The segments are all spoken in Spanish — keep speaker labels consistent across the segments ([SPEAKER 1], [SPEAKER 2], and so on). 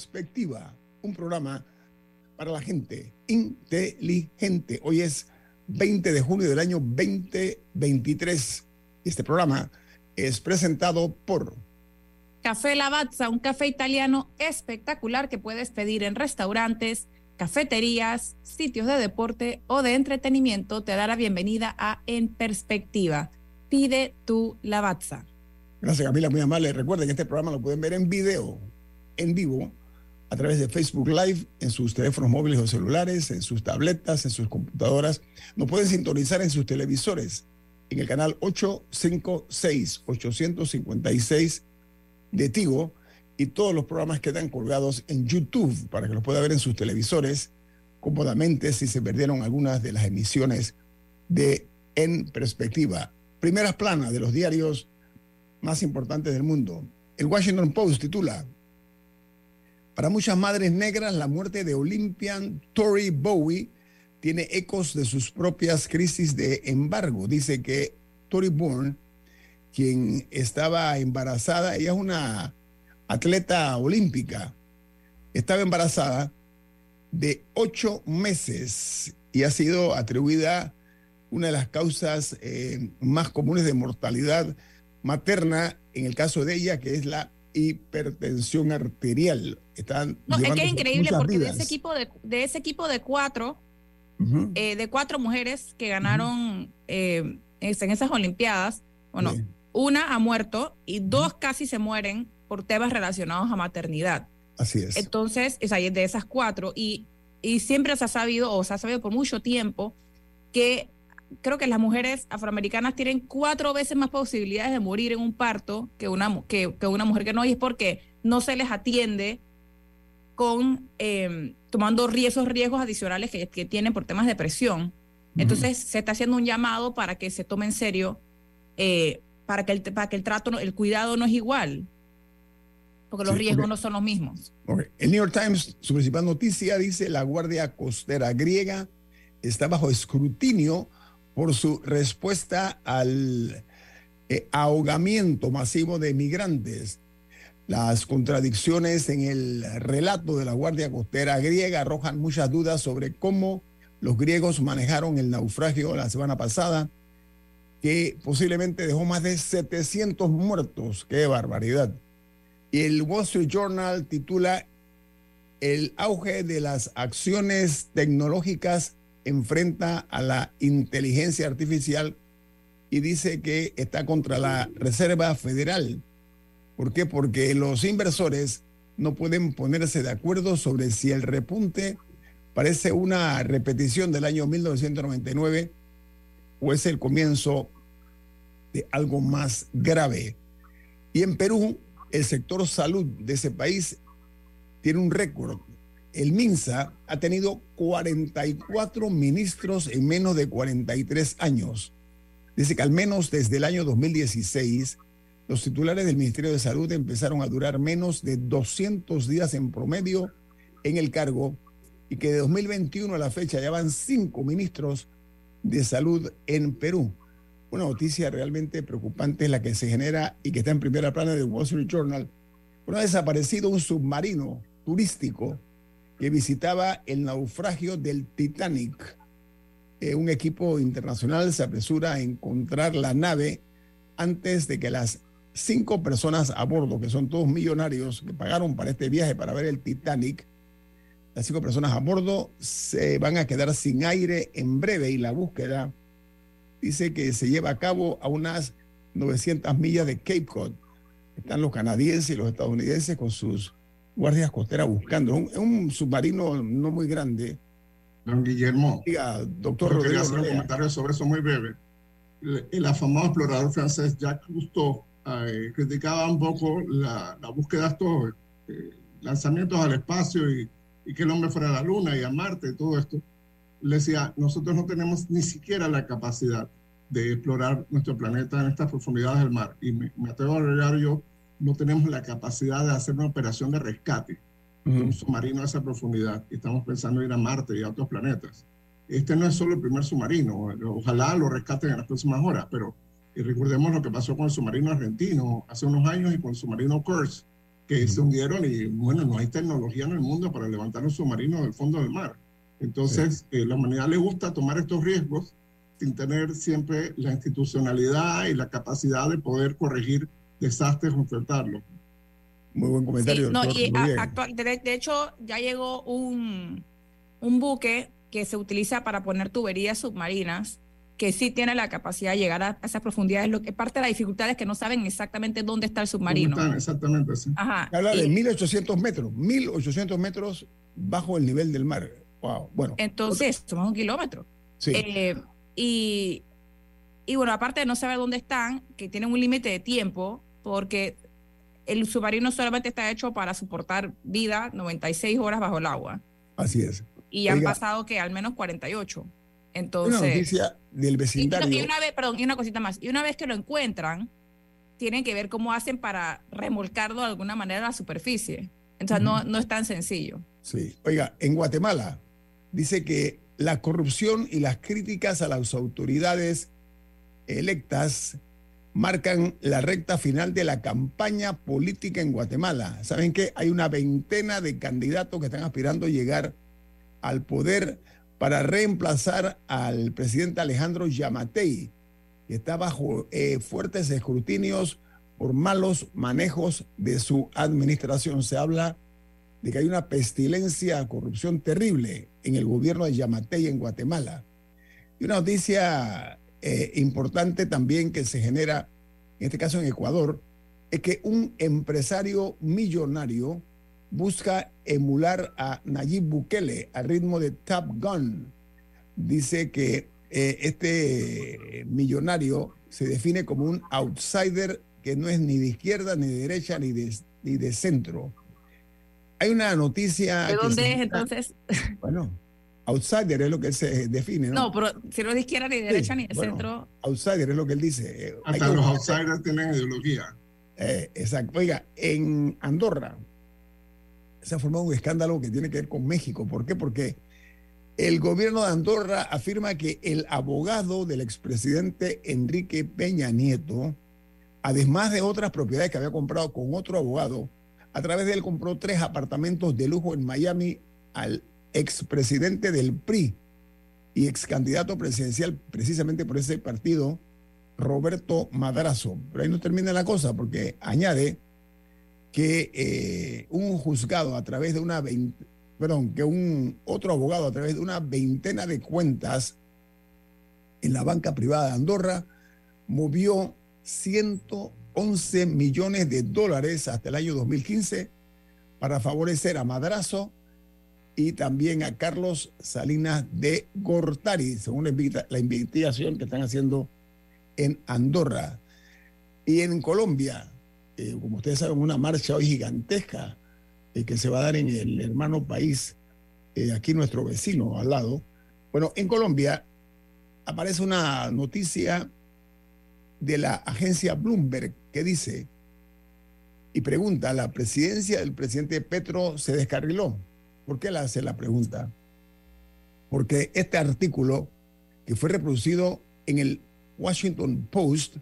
[SPEAKER 1] Perspectiva, un programa para la gente inteligente. Hoy es 20 de junio del año 2023. Este programa es presentado por
[SPEAKER 2] Café Lavazza, un café italiano espectacular que puedes pedir en restaurantes, cafeterías, sitios de deporte o de entretenimiento. Te da la bienvenida a En Perspectiva. Pide tu Lavazza.
[SPEAKER 1] Gracias Camila, muy amable. Recuerden que este programa lo pueden ver en video, en vivo, a través de Facebook Live en sus teléfonos móviles o celulares, en sus tabletas, en sus computadoras. Nos pueden sintonizar en sus televisores en el canal 856, 856 de Tigo y todos los programas quedan colgados en YouTube para que los pueda ver en sus televisores cómodamente si se perdieron algunas de las emisiones de En Perspectiva. Primeras planas de los diarios más importantes del mundo. El Washington Post titula para muchas madres negras, la muerte de Olympian Tori Bowie tiene ecos de sus propias crisis de embargo. Dice que Tori Bourne, quien estaba embarazada, ella es una atleta olímpica, estaba embarazada de ocho meses y ha sido atribuida una de las causas eh, más comunes de mortalidad materna en el caso de ella, que es la hipertensión arterial. Están
[SPEAKER 2] no, es que es increíble porque de ese equipo de, de, ese equipo de cuatro, eh, de cuatro mujeres que ganaron eh, en esas Olimpiadas, bueno, una ha muerto y dos casi se mueren por temas relacionados a maternidad.
[SPEAKER 1] Así es.
[SPEAKER 2] Entonces, es ahí de esas cuatro, y, y siempre se ha sabido, o se ha sabido por mucho tiempo, que creo que las mujeres afroamericanas tienen cuatro veces más posibilidades de morir en un parto que una, que, que una mujer que no, y es porque no se les atiende con em, tomando riesgos, riesgos adicionales que, que, tienen por temas de presión. Entonces se está haciendo un llamado para que se tome en serio, eh, para, que el, para que el trato, el cuidado no es igual, porque los riesgos no son los mismos.
[SPEAKER 1] El New York Times, su principal noticia, dice la Guardia Costera griega está bajo escrutinio por su respuesta al eh, ahogamiento masivo de migrantes. Las contradicciones en el relato de la Guardia Costera griega arrojan muchas dudas sobre cómo los griegos manejaron el naufragio la semana pasada, que posiblemente dejó más de 700 muertos. ¡Qué barbaridad! Y el Wall Street Journal titula El auge de las acciones tecnológicas enfrenta a la inteligencia artificial y dice que está contra la Reserva Federal. ¿Por qué? Porque los inversores no pueden ponerse de acuerdo sobre si el repunte parece una repetición del año 1999 o es el comienzo de algo más grave. Y en Perú, el sector salud de ese país tiene un récord el MINSA ha tenido 44 ministros en menos de 43 años. Dice que al menos desde el año 2016, los titulares del Ministerio de Salud empezaron a durar menos de 200 días en promedio en el cargo y que de 2021 a la fecha ya van cinco ministros de salud en Perú. Una noticia realmente preocupante es la que se genera y que está en primera plana del Wall Street Journal. Bueno, ha desaparecido un submarino turístico que visitaba el naufragio del Titanic. eh, un equipo internacional se apresura a encontrar la nave antes de que las cinco personas a bordo, que son todos millonarios, que pagaron para este viaje para ver el Titanic, las cinco personas a bordo se van a quedar sin aire en breve y la búsqueda dice que se lleva a cabo a unas 900 millas de Cape Cod. Están los canadienses y los estadounidenses con sus guardias costeras buscando. Es un, submarino no muy grande.
[SPEAKER 3] Don Guillermo.
[SPEAKER 1] Diga, doctor
[SPEAKER 3] Rodríguez. Quería hacer un comentario sobre eso muy breve. El, afamado explorador francés Jacques Cousteau eh, criticaba un poco la, búsqueda de estos eh, lanzamientos al espacio y, y, que el hombre fuera a la Luna y a Marte y todo esto. Le decía, nosotros no tenemos ni siquiera la capacidad de explorar nuestro planeta en estas profundidades del mar. Y me, atrevo a agregar yo, no tenemos la capacidad de hacer una operación de rescate un submarino a esa profundidad. Estamos pensando en ir a Marte y a otros planetas. Este no es solo el primer submarino, ojalá lo rescaten en las próximas horas, pero y recordemos lo que pasó con el submarino argentino hace unos años y con el submarino Kursk, que se hundieron y bueno, no hay tecnología en el mundo para levantar un submarino del fondo del mar. Entonces, eh, la humanidad le gusta tomar estos riesgos sin tener siempre la institucionalidad y la capacidad de poder corregir desastres o enfrentarlos.
[SPEAKER 1] Muy buen comentario.
[SPEAKER 2] no, y actual, de, hecho, ya llegó un, un buque que se utiliza para poner tuberías submarinas que sí tiene la capacidad de llegar a, esas profundidades. Lo que parte de la dificultad es que no saben exactamente dónde está el submarino.
[SPEAKER 3] exactamente, sí.
[SPEAKER 1] Ajá. Habla de 1800 metros, 1800 metros bajo el nivel del mar. Wow, bueno.
[SPEAKER 2] Entonces, somos un kilómetro.
[SPEAKER 1] Sí.
[SPEAKER 2] Eh, y, y bueno, aparte de no saber dónde están, que tienen un límite de tiempo, porque el submarino solamente está hecho para soportar vida 96 horas bajo el agua.
[SPEAKER 1] Así es.
[SPEAKER 2] Y han pasado que al menos 48. Entonces.
[SPEAKER 1] Una noticia del vecindario.
[SPEAKER 2] Y, una vez, perdón, y una cosita más. Y una vez que lo encuentran, tienen que ver cómo hacen para remolcarlo de alguna manera a la superficie. Entonces, no, no es tan sencillo.
[SPEAKER 1] Sí. Oiga, en Guatemala dice que la corrupción y las críticas a las autoridades electas marcan la recta final de la campaña política en Guatemala. ¿Saben que Hay una veintena de candidatos que están aspirando a llegar al poder para reemplazar al presidente Alejandro Yamatei, que está bajo eh, fuertes escrutinios por malos manejos de su administración. Se habla de que hay una pestilencia, corrupción terrible en el gobierno de Yamatei en Guatemala. Y una noticia eh, importante también que se genera, en este caso en Ecuador, es que un empresario millonario busca emular a Nayib Bukele al ritmo de Top Gun. Dice que eh, este millonario se define como un outsider que no es ni de izquierda, ni de derecha, ni de, ni de centro hay una noticia.
[SPEAKER 2] ¿De dónde es entonces?
[SPEAKER 1] Bueno, outsider es lo que él se define, ¿no?
[SPEAKER 2] No, pero si no es de izquierda ni de derecha ni de centro.
[SPEAKER 1] Outsider es lo que él dice.
[SPEAKER 3] Hasta los outsiders tienen ideología.
[SPEAKER 1] Eh, exacto. Oiga, en Andorra se ha formado un escándalo que tiene que ver con México. ¿Por qué? Porque el gobierno de Andorra afirma que el abogado del expresidente Enrique Peña Nieto, además de otras propiedades que había comprado con otro abogado, a través de él compró tres apartamentos de lujo en Miami al expresidente del PRI y ex candidato presidencial precisamente por ese partido, Roberto Madrazo. Pero ahí no termina la cosa porque añade que eh, un juzgado a través de una perdón, que un otro abogado a través de una veintena de cuentas en la banca privada de Andorra movió ciento 11 millones de dólares hasta el año 2015 para favorecer a Madrazo y también a Carlos Salinas de Gortari, según la investigación que están haciendo en Andorra. Y en Colombia, eh, como ustedes saben, una marcha hoy gigantesca eh, que se va a dar en el hermano país, eh, aquí nuestro vecino al lado. Bueno, en Colombia aparece una noticia de la agencia Bloomberg que dice y pregunta, ¿la presidencia del presidente Petro se descarriló? ¿Por qué la hace la pregunta? Porque este artículo que fue reproducido en el Washington Post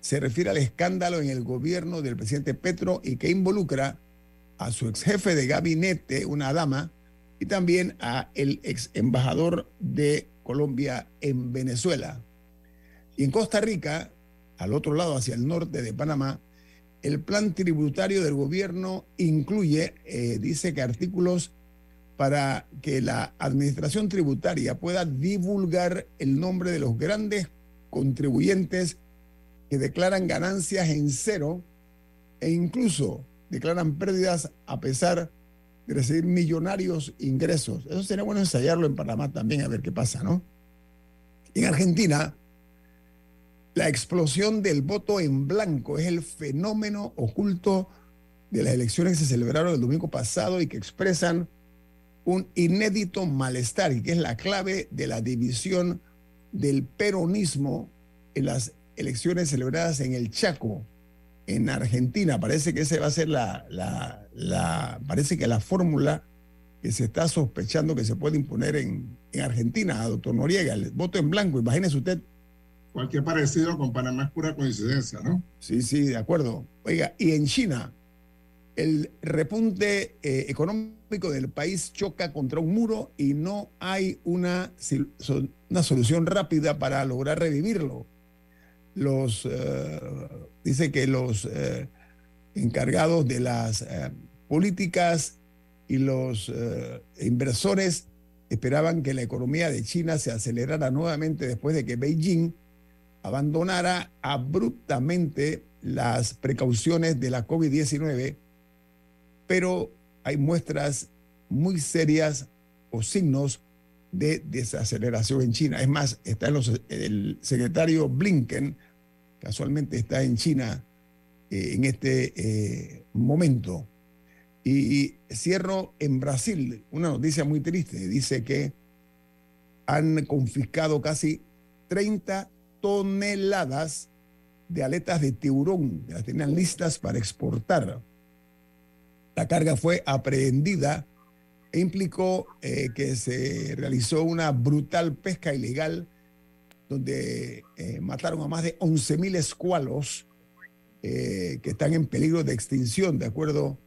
[SPEAKER 1] se refiere al escándalo en el gobierno del presidente Petro y que involucra a su ex jefe de gabinete, una dama, y también a el ex embajador de Colombia en Venezuela. Y en Costa Rica, al otro lado, hacia el norte de Panamá, el plan tributario del gobierno incluye, eh, dice que artículos para que la administración tributaria pueda divulgar el nombre de los grandes contribuyentes que declaran ganancias en cero e incluso declaran pérdidas a pesar de recibir millonarios ingresos. Eso sería bueno ensayarlo en Panamá también, a ver qué pasa, ¿no? En Argentina, la explosión del voto en blanco es el fenómeno oculto de las elecciones que se celebraron el domingo pasado y que expresan un inédito malestar y que es la clave de la división del peronismo en las elecciones celebradas en el Chaco, en Argentina. Parece que esa va a ser la, la, parece que la fórmula que se está sospechando que se puede imponer en, en Argentina, doctor Noriega, el voto en blanco, imagínese usted.
[SPEAKER 3] Cualquier parecido con Panamá es pura coincidencia, ¿no?
[SPEAKER 1] Sí, sí, de acuerdo. Oiga, y en China, el repunte eh, económico del país choca contra un muro y no hay una, una solución rápida para lograr revivirlo los, eh, dice que los eh, encargados de las eh, políticas y los inversores esperaban que la economía de China se acelerara nuevamente después de que Beijing abandonara abruptamente las precauciones de la COVID-19, pero hay muestras muy serias o signos de desaceleración en China. Es más, está en los, el secretario Blinken casualmente está en China eh, en este eh, momento. Y, cierro en Brasil, una noticia muy triste, dice que han confiscado casi 30 toneladas de aletas de tiburón, las tenían listas para exportar. La carga fue aprehendida implicó eh, que se realizó una brutal pesca ilegal donde eh, mataron a más de 11.000 escualos eh, que están en peligro de extinción, de acuerdo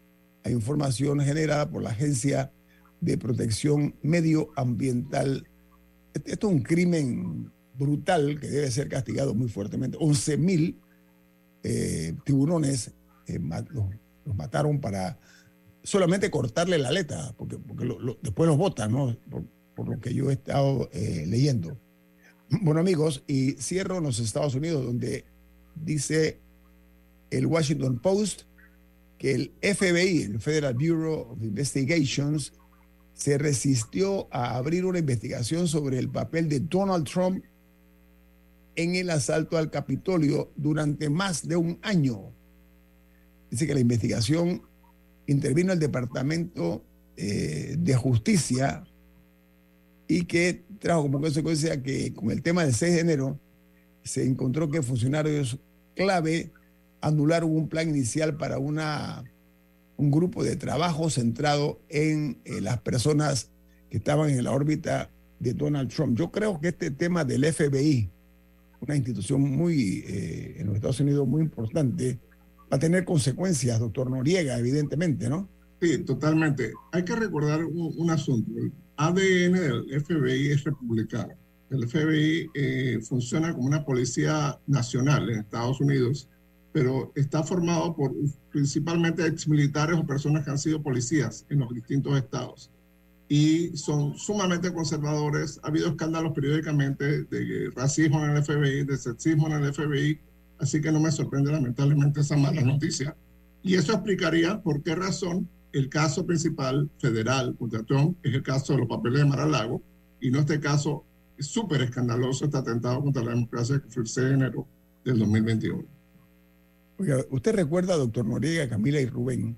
[SPEAKER 1] a información generada por la Agencia de Protección Medioambiental. Esto es un crimen brutal que debe ser castigado muy fuertemente. 11.000 eh, tiburones los, mataron para solamente cortarle la aleta, porque, porque después los botan, ¿no? Por, lo que yo he estado leyendo. Bueno amigos, y cierro en los Estados Unidos donde dice el Washington Post que el FBI, el Federal Bureau of Investigations, se resistió a abrir una investigación sobre el papel de Donald Trump en el asalto al Capitolio durante más de un año. Dice que la investigación intervino el Departamento eh, de Justicia y que trajo como consecuencia que con el tema del 6 de enero se encontró que funcionarios clave anularon un plan inicial para una, un grupo de trabajo centrado en eh, las personas que estaban en la órbita de Donald Trump. Yo creo que este tema del FBI, una institución muy eh, en los Estados Unidos muy importante, va a tener consecuencias, doctor Noriega, evidentemente, ¿no?
[SPEAKER 3] Sí, totalmente. Hay que recordar un, un asunto. ADN del FBI es republicano. El FBI eh, funciona como una policía nacional en Estados Unidos, pero está formado por principalmente exmilitares o personas que han sido policías en los distintos estados. Y son sumamente conservadores. Ha habido escándalos periódicamente de racismo en el FBI, de sexismo en el FBI, así que no me sorprende lamentablemente esa mala noticia. Y eso explicaría por qué razón el caso principal federal contra Trump es el caso de los papeles de Mar-a-Lago y no este caso súper escandaloso, este atentado contra la democracia que fue el 6 de enero del 2021.
[SPEAKER 1] Oiga, usted recuerda, doctor Noriega, Camila y Rubén,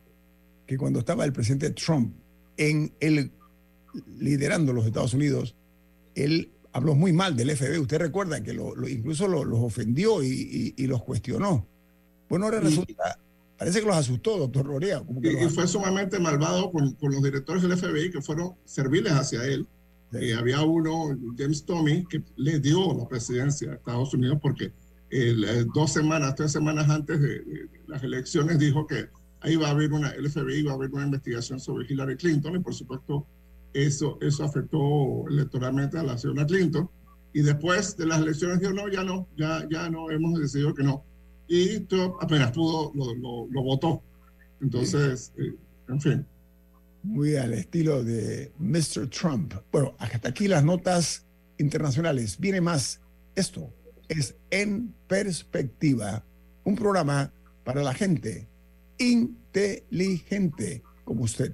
[SPEAKER 1] que cuando estaba el presidente Trump en el liderando los Estados Unidos, él habló muy mal del FBI. Usted recuerda que lo, incluso los ofendió y, los cuestionó. Bueno, ahora resulta Parece que los asustó, doctor Rorea.
[SPEAKER 3] y, fue sumamente malvado con, los directores del FBI que fueron serviles hacia él. Eh, había uno, James Tommy, que le dio la presidencia a Estados Unidos porque eh, dos semanas, tres semanas antes de, las elecciones dijo que ahí va a haber una, el FBI va a haber una investigación sobre Hillary Clinton y por supuesto eso, eso afectó electoralmente a la señora Clinton. Y después de las elecciones dijo, no, ya no, ya, ya no, hemos decidido que no. Y Trump apenas pudo, lo, lo, votó. Entonces, eh, en fin.
[SPEAKER 1] Muy al estilo de Mr. Trump. Bueno, hasta aquí las notas internacionales. Viene más. Esto es En Perspectiva, un programa para la gente inteligente como usted.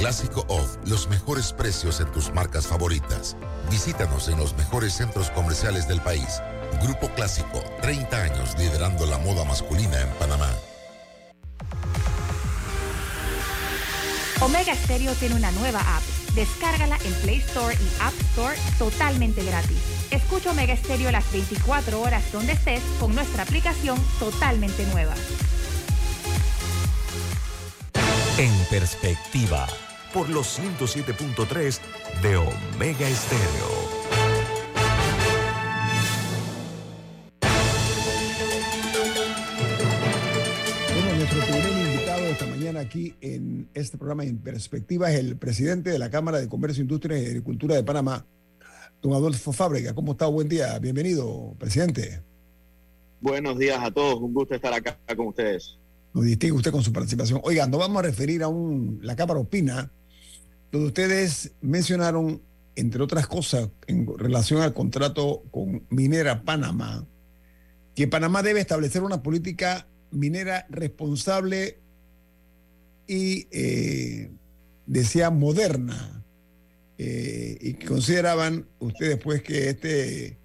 [SPEAKER 4] Clásico Off, los mejores precios en tus marcas favoritas. Visítanos en los mejores centros comerciales del país. Grupo Clásico, 30 años liderando la moda masculina en Panamá.
[SPEAKER 5] Omega Stereo tiene una nueva app. Descárgala en Play Store y App Store totalmente gratis. Escucha Omega Stereo las 24 horas donde estés con nuestra aplicación totalmente nueva.
[SPEAKER 6] En perspectiva.
[SPEAKER 7] Por los 107.3 de Omega Estéreo.
[SPEAKER 1] aquí en este programa en perspectiva es el presidente de la Cámara de Comercio, Industria y Agricultura de Panamá, don Adolfo Fábrega. ¿Cómo está? Buen día. Bienvenido, presidente.
[SPEAKER 8] Buenos días a todos. Un gusto estar acá con ustedes.
[SPEAKER 1] Nos distingue usted con su participación. Oiga, nos vamos a referir a un, la Cámara Opina, donde ustedes mencionaron, entre otras cosas, en relación al contrato con Minera Panamá, que Panamá debe establecer una política minera responsable y eh, decía moderna. Eh, y consideraban ustedes pues que este, eh,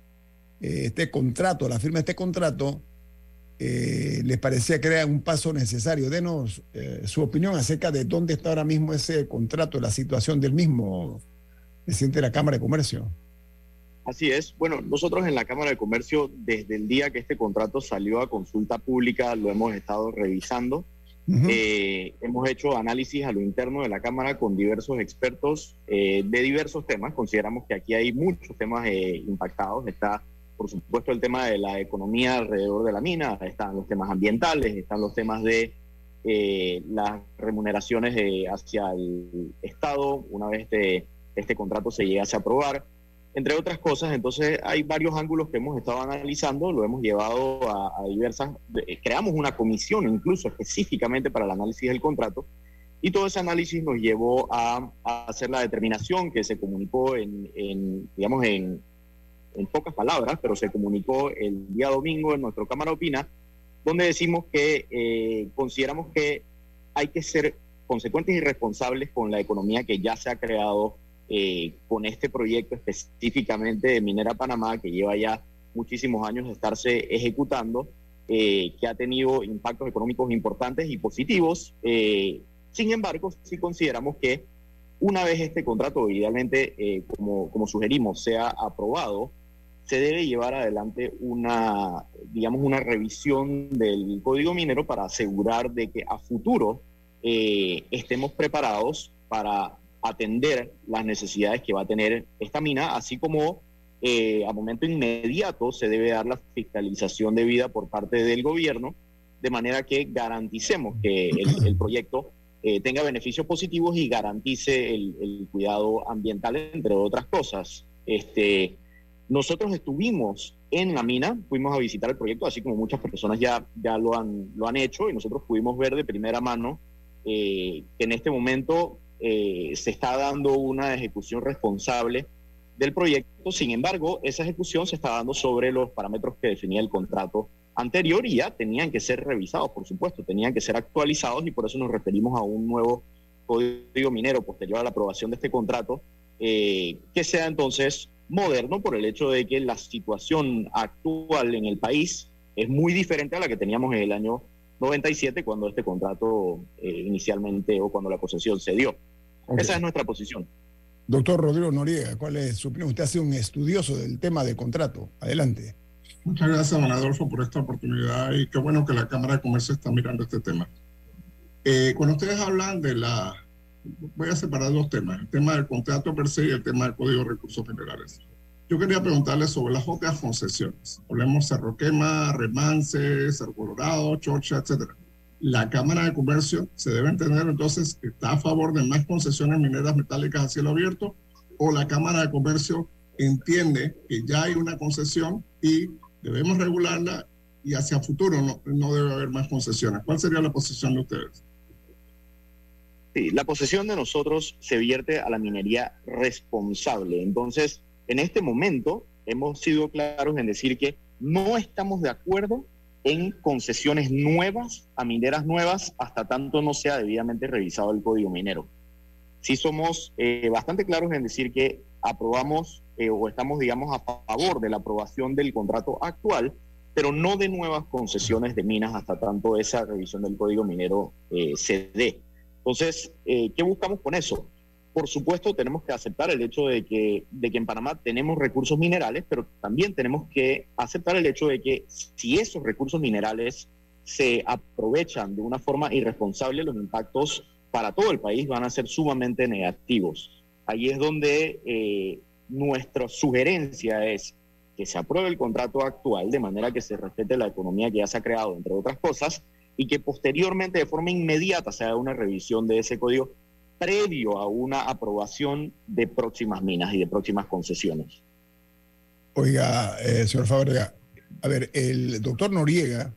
[SPEAKER 1] este contrato, la firma de este contrato, les parecía que era un paso necesario. Denos su opinión acerca de dónde está ahora mismo ese contrato, la situación del mismo, presidente de la Cámara de Comercio.
[SPEAKER 8] Así es. Bueno, nosotros en la Cámara de Comercio, desde el día que este contrato salió a consulta pública, lo hemos estado revisando. Eh, hemos hecho análisis a lo interno de la Cámara con diversos expertos eh, de diversos temas. Consideramos que aquí hay muchos temas eh, impactados. Está, por supuesto, el tema de la economía alrededor de la mina, están los temas ambientales, están los temas de las remuneraciones hacia el Estado una vez este, este contrato se llegase a aprobar entre otras cosas. Entonces hay varios ángulos que hemos estado analizando, lo hemos llevado a, diversas, creamos una comisión incluso específicamente para el análisis del contrato y todo ese análisis nos llevó a, hacer la determinación que se comunicó en, digamos, en, en, pocas palabras, pero se comunicó el día domingo en nuestro Cámara Opina, donde decimos que eh, consideramos que hay que ser consecuentes y responsables con la economía que ya se ha creado eh, con este proyecto específicamente de Minera Panamá, que lleva ya muchísimos años de estarse ejecutando, eh, que ha tenido impactos económicos importantes y positivos. Eh, sin embargo, sí consideramos que una vez este contrato, idealmente, como, como sugerimos, sea aprobado, se debe llevar adelante una, digamos, una revisión del código minero para asegurar de que a futuro estemos preparados para atender las necesidades que va a tener esta mina, así como eh, a momento inmediato se debe dar la fiscalización debida por parte del gobierno de manera que garanticemos que el, proyecto eh, tenga beneficios positivos y garantice el, cuidado ambiental, entre otras cosas. Este, nosotros estuvimos en la mina, fuimos a visitar el proyecto, así como muchas personas ya, ya lo, han, lo han hecho, y nosotros pudimos ver de primera mano eh, que en este momento eh, se está dando una ejecución responsable del proyecto. Sin embargo, esa ejecución se está dando sobre los parámetros que definía el contrato anterior y ya tenían que ser revisados, por supuesto, tenían que ser actualizados y por eso nos referimos a un nuevo código minero posterior a la aprobación de este contrato, eh, que sea entonces moderno por el hecho de que la situación actual en el país es muy diferente a la que teníamos en el año 97 cuando este contrato eh, inicialmente o cuando la posesión se dio. Esa es nuestra posición.
[SPEAKER 1] Doctor Rodrigo Noriega, ¿cuál es su opinión? Usted ha sido un estudioso del tema de contrato. Adelante.
[SPEAKER 3] Muchas gracias, don Adolfo, por esta oportunidad y qué bueno que la Cámara de Comercio está mirando este tema. Eh, cuando ustedes hablan de la... Voy a separar dos temas, el tema del contrato per se y el tema del Código de Recursos Generales. Yo quería preguntarle sobre las otras concesiones. Hablemos Cerro Quema, Remance, Cerro Colorado, Chorcha, etcétera. La Cámara de Comercio se debe entender entonces que está a favor de más concesiones mineras metálicas a cielo abierto o la Cámara de Comercio entiende que ya hay una concesión y debemos regularla y hacia futuro no, debe haber más concesiones. ¿Cuál sería la posición de ustedes?
[SPEAKER 8] Sí, la posesión de nosotros se vierte a la minería responsable. Entonces, en este momento hemos sido claros en decir que no estamos de acuerdo en concesiones nuevas a mineras nuevas hasta tanto no sea debidamente revisado el código minero. Sí somos eh, bastante claros en decir que aprobamos eh, o estamos, digamos, a favor de la aprobación del contrato actual, pero no de nuevas concesiones de minas hasta tanto esa revisión del código minero eh, se dé. Entonces, eh, ¿qué buscamos con eso? Por supuesto, tenemos que aceptar el hecho de que, de que en Panamá tenemos recursos minerales, pero también tenemos que aceptar el hecho de que si esos recursos minerales se aprovechan de una forma irresponsable, los impactos para todo el país van a ser sumamente negativos. Ahí es donde nuestra sugerencia es que se apruebe el contrato actual de manera que se respete la economía que ya se ha creado, entre otras cosas, y que posteriormente, de forma inmediata, se haga una revisión de ese código previo a una aprobación de próximas minas y de próximas concesiones.
[SPEAKER 1] Oiga, eh, señor Fábrega, a ver, el doctor Noriega,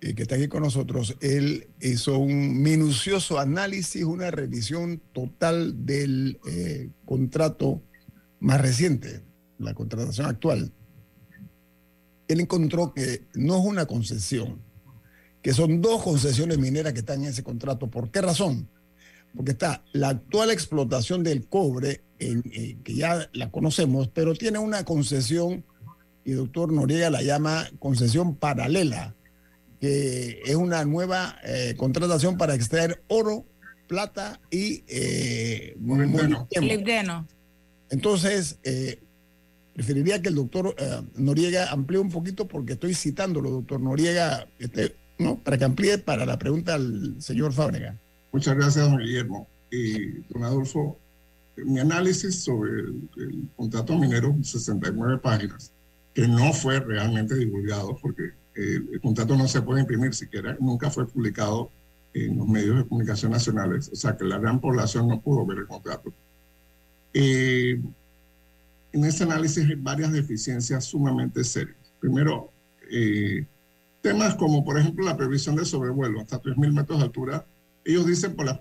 [SPEAKER 1] eh, que está aquí con nosotros, él hizo un minucioso análisis, una revisión total del eh, contrato más reciente, la contratación actual, él encontró que no es una concesión, que son dos concesiones mineras que están en ese contrato. ¿Por qué razón? Porque está la actual explotación del cobre, en, eh, que ya la conocemos, pero tiene una concesión, y el doctor Noriega la llama concesión paralela, que es una nueva eh, contratación para extraer oro, plata y eh, entonces, eh, preferiría que el doctor eh, Noriega amplíe un poquito porque estoy citándolo, doctor Noriega, este, ¿no? para que amplíe para la pregunta al señor Fábrega.
[SPEAKER 3] Muchas gracias, don Guillermo. Y don Adolfo, mi análisis sobre el, contrato minero, 69 páginas, que no fue realmente divulgado porque el contrato no se puede imprimir siquiera, nunca fue publicado en los medios de comunicación nacionales, o sea que la gran población no pudo ver el contrato. Eh, en ese análisis hay varias deficiencias sumamente serias. Primero, eh, temas como, por ejemplo, la previsión de sobrevuelo hasta 3.000 metros de altura. Ellos dicen por la,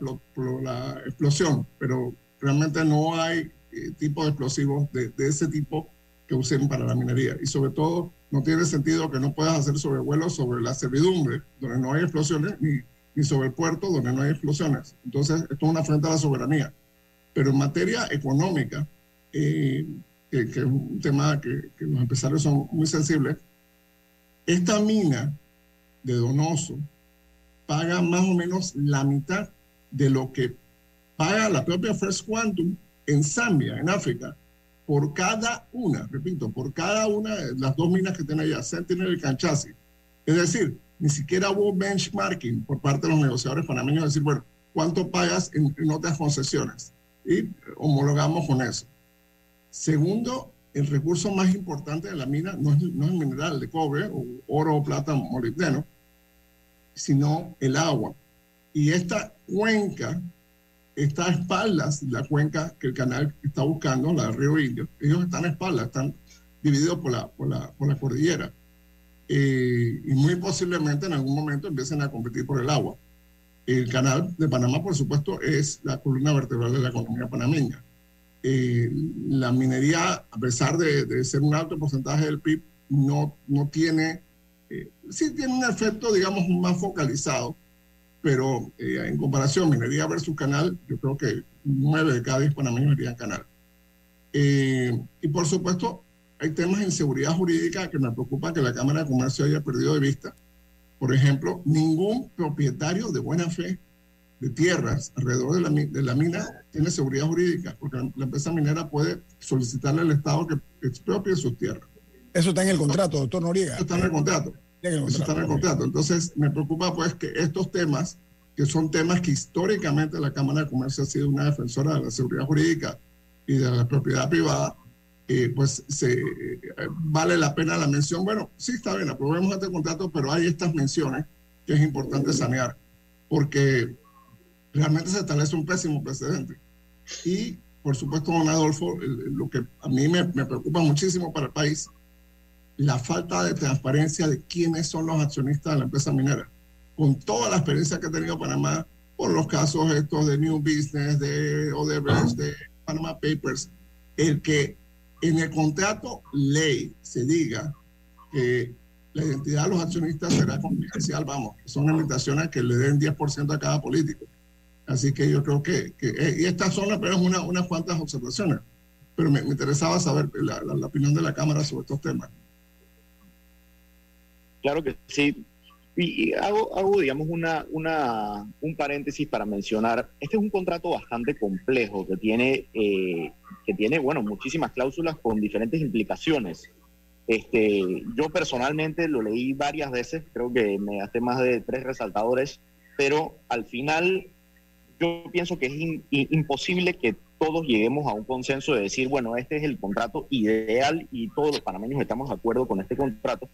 [SPEAKER 3] la explosión, pero realmente no hay eh, tipo de explosivos de, ese tipo que usen para la minería. Y sobre todo, no tiene sentido que no puedas hacer sobrevuelo sobre la servidumbre, donde no hay explosiones, ni, ni sobre el puerto, donde no hay explosiones. Entonces, esto es una frente a la soberanía. Pero en materia económica, eh, que, es un tema que, los empresarios son muy sensibles, esta mina de Donoso paga más o menos la mitad de lo que paga la propia First Quantum en Zambia, en África, por cada una, repito, por cada una de las dos minas que tiene allá, Sentinel y Canchasi. Es decir, ni siquiera hubo benchmarking por parte de los negociadores panameños, decir, bueno, ¿cuánto pagas en, en otras concesiones? y homologamos con eso. Segundo, el recurso más importante de la mina no es, el mineral de cobre, o oro o plata molibdeno, sino el agua. Y esta cuenca está a espaldas la cuenca que el canal está buscando, la del río Indio. Ellos están a espaldas, están divididos por la cordillera. Eh, y muy posiblemente en algún momento empiecen a competir por el agua. El canal de Panamá, por supuesto, es la columna vertebral de la economía panameña. Eh, la minería, a pesar de, ser un alto porcentaje del PIB, no, no tiene, eh, sí tiene un efecto, digamos, más focalizado, pero en comparación minería versus canal, yo creo que nueve de cada diez panameños irían canal. y por supuesto, hay temas en seguridad jurídica que me preocupa que la Cámara de Comercio haya perdido de vista. Por ejemplo, ningún propietario de buena fe de tierras alrededor de la, de la mina tiene seguridad jurídica, porque la, empresa minera puede solicitarle al Estado que expropie sus tierras.
[SPEAKER 1] Eso está en el contrato, doctor Noriega.
[SPEAKER 3] Eso está en el contrato. Eso está en el contrato. Entonces, me preocupa pues que estos temas, que son temas que históricamente la Cámara de Comercio ha sido una defensora de la seguridad jurídica y de la propiedad privada, eh, pues se, eh, vale la pena la mención. Bueno, sí está bien, aprobemos este contrato, pero hay estas menciones que es importante sanear, porque realmente se establece un pésimo precedente. Y, por supuesto, don Adolfo, lo que a mí me, me preocupa muchísimo para el país, la falta de transparencia de quiénes son los accionistas de la empresa minera. Con toda la experiencia que ha tenido Panamá, por los casos estos de New Business, de Odebrecht, de Panama Papers, el que en el contrato ley se diga que la identidad de los accionistas será confidencial, vamos, son limitaciones que le den 10% a cada político. Así que yo creo que, eh, y estas son apenas una, unas cuantas observaciones, pero me, interesaba saber la, la, opinión de la Cámara sobre estos temas.
[SPEAKER 8] Claro que sí. Y, hago, hago, digamos, una, una, un paréntesis para mencionar, este es un contrato bastante complejo que tiene, eh, que tiene, bueno, muchísimas cláusulas con diferentes implicaciones. Este, yo personalmente lo leí varias veces, creo que me gasté más de tres resaltadores, pero al final yo pienso que es imposible que todos lleguemos a un consenso de decir, bueno, este es el contrato ideal y todos los panameños estamos de acuerdo con este contrato,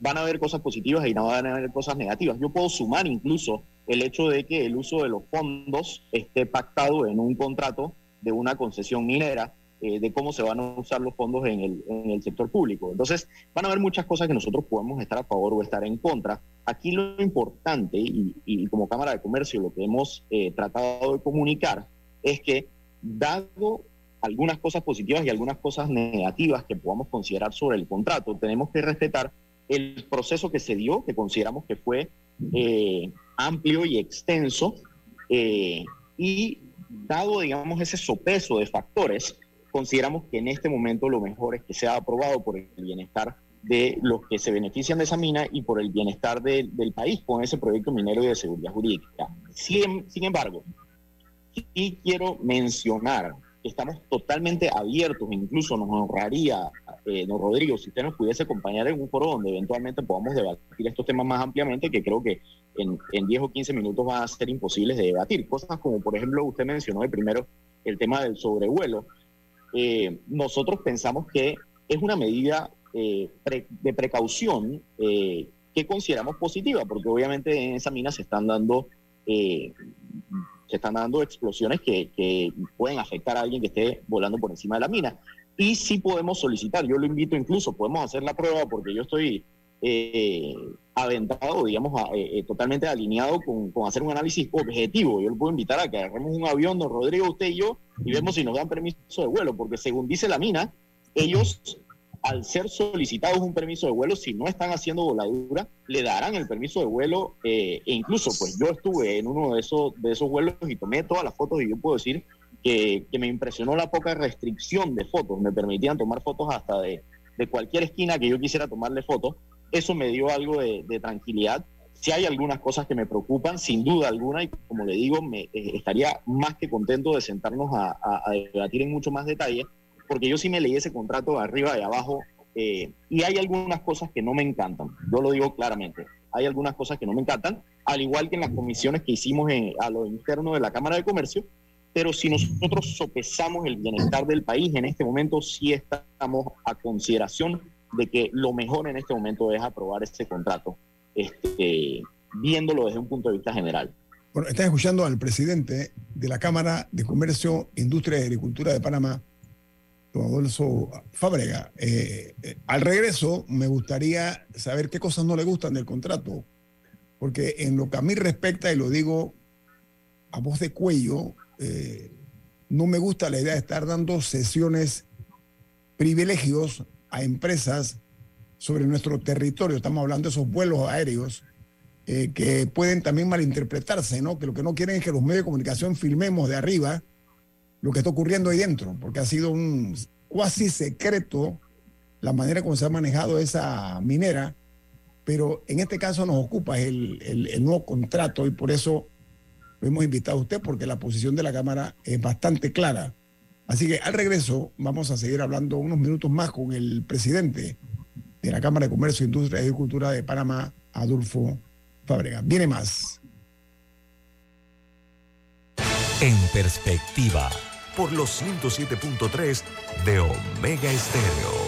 [SPEAKER 8] van a haber cosas positivas y no van a haber cosas negativas. Yo puedo sumar incluso el hecho de que el uso de los fondos esté pactado en un contrato de una concesión minera, eh, de cómo se van a usar los fondos en el, en el, sector público. Entonces, van a haber muchas cosas que nosotros podemos estar a favor o estar en contra. Aquí lo importante, y, como Cámara de Comercio lo que hemos eh, tratado de comunicar, es que dado algunas cosas positivas y algunas cosas negativas que podamos considerar sobre el contrato, tenemos que respetar el proceso que se dio, que consideramos que fue eh, amplio y extenso, eh, y dado, digamos, ese sopeso de factores, consideramos que en este momento lo mejor es que sea aprobado por el bienestar de los que se benefician de esa mina y por el bienestar del país con ese proyecto minero y de seguridad jurídica. Sin, embargo, sí quiero mencionar estamos totalmente abiertos, incluso nos honraría, eh, don Rodrigo, si usted nos pudiese acompañar en un foro donde eventualmente podamos debatir estos temas más ampliamente, que creo que en, en 10 o 15 minutos van a ser imposibles de debatir. Cosas como, por ejemplo, usted mencionó de primero el tema del sobrevuelo. Eh, nosotros pensamos que es una medida eh, de precaución eh, que consideramos positiva, porque obviamente en esa mina se están dando se están dando explosiones que, que, pueden afectar a alguien que esté volando por encima de la mina. Y sí podemos solicitar, yo lo invito incluso, podemos hacer la prueba porque yo estoy eh, aventado, digamos, eh, eh, totalmente alineado con, con, hacer un análisis objetivo. Yo le puedo invitar a que agarremos un avión, don Rodrigo, usted y yo, y vemos si nos dan permiso de vuelo, porque según dice la mina, ellos al ser solicitados un permiso de vuelo, si no están haciendo voladura, le darán el permiso de vuelo. Eh, e incluso, pues yo estuve en uno de esos, de esos vuelos y tomé todas las fotos y yo puedo decir que, me impresionó la poca restricción de fotos. Me permitían tomar fotos hasta de, cualquier esquina que yo quisiera tomarle fotos. Eso me dio algo de, tranquilidad. Si hay algunas cosas que me preocupan, sin duda alguna, y como le digo, me eh, estaría más que contento de sentarnos a, a debatir en mucho más detalle porque yo sí me leí ese contrato de arriba y abajo eh, y hay algunas cosas que no me encantan, yo lo digo claramente, hay algunas cosas que no me encantan, al igual que en las comisiones que hicimos a lo interno de la Cámara de Comercio, pero si nosotros sopesamos el bienestar del país en este momento, sí estamos a consideración de que lo mejor en este momento es aprobar ese contrato. Este, viéndolo desde un punto de vista general.
[SPEAKER 1] Bueno, estás escuchando al presidente de la Cámara de Comercio, Industria y Agricultura de Panamá, don Adolfo Fábrega. Eh, eh, al regreso, me gustaría saber qué cosas no le gustan del contrato, porque en lo que a mí respecta, y lo digo a voz de cuello, eh, no me gusta la idea de estar dando sesiones, privilegios a empresas sobre nuestro territorio. Estamos hablando de esos vuelos aéreos eh, que pueden también malinterpretarse, ¿no? Que lo que no quieren es que los medios de comunicación filmemos de arriba lo que está ocurriendo ahí dentro, porque ha sido un cuasi secreto la manera como se ha manejado esa minera, pero en este caso nos ocupa el, el nuevo contrato y por eso lo hemos invitado a usted porque la posición de la Cámara es bastante clara. Así que al regreso vamos a seguir hablando unos minutos más con el presidente de la Cámara de Comercio, Industria y Agricultura de Panamá, Adolfo Fábrega. Viene más.
[SPEAKER 6] En perspectiva,
[SPEAKER 7] por los 107.3 de Omega Estéreo.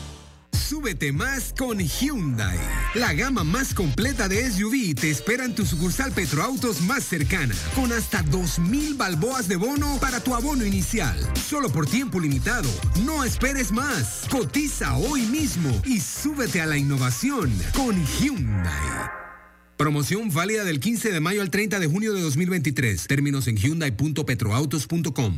[SPEAKER 9] Súbete más con Hyundai. La gama más completa de SUV te espera en tu sucursal Petroautos más cercana, con hasta 2.000 balboas de bono para tu abono inicial. Solo por tiempo limitado. No esperes más. Cotiza hoy mismo y súbete a la innovación con Hyundai. Promoción válida del 15 de mayo al 30 de junio de 2023. Términos en hyundai.petroautos.com.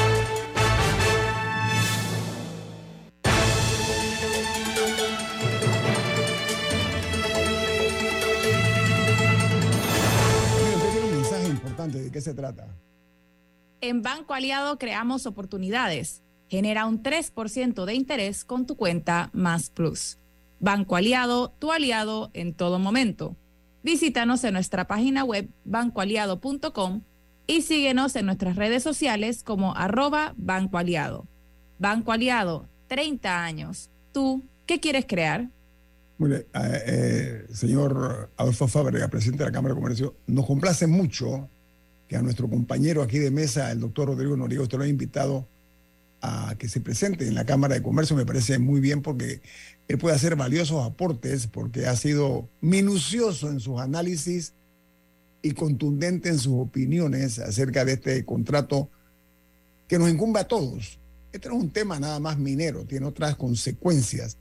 [SPEAKER 2] En Banco Aliado creamos oportunidades. Genera un 3% de interés con tu cuenta Más Plus. Banco Aliado, tu aliado en todo momento. Visítanos en nuestra página web bancoaliado.com y síguenos en nuestras redes sociales como arroba Banco Aliado. Banco Aliado, 30 años. ¿Tú qué quieres crear?
[SPEAKER 1] Muy eh, eh, señor Adolfo Fábrega, presidente de la Cámara de Comercio, nos complace mucho que a nuestro compañero aquí de mesa, el doctor Rodrigo Noriega, usted lo ha invitado a que se presente en la Cámara de Comercio. Me parece muy bien porque él puede hacer valiosos aportes porque ha sido minucioso en sus análisis y contundente en sus opiniones acerca de este contrato que nos incumbe a todos. Este no es un tema nada más minero, tiene otras consecuencias.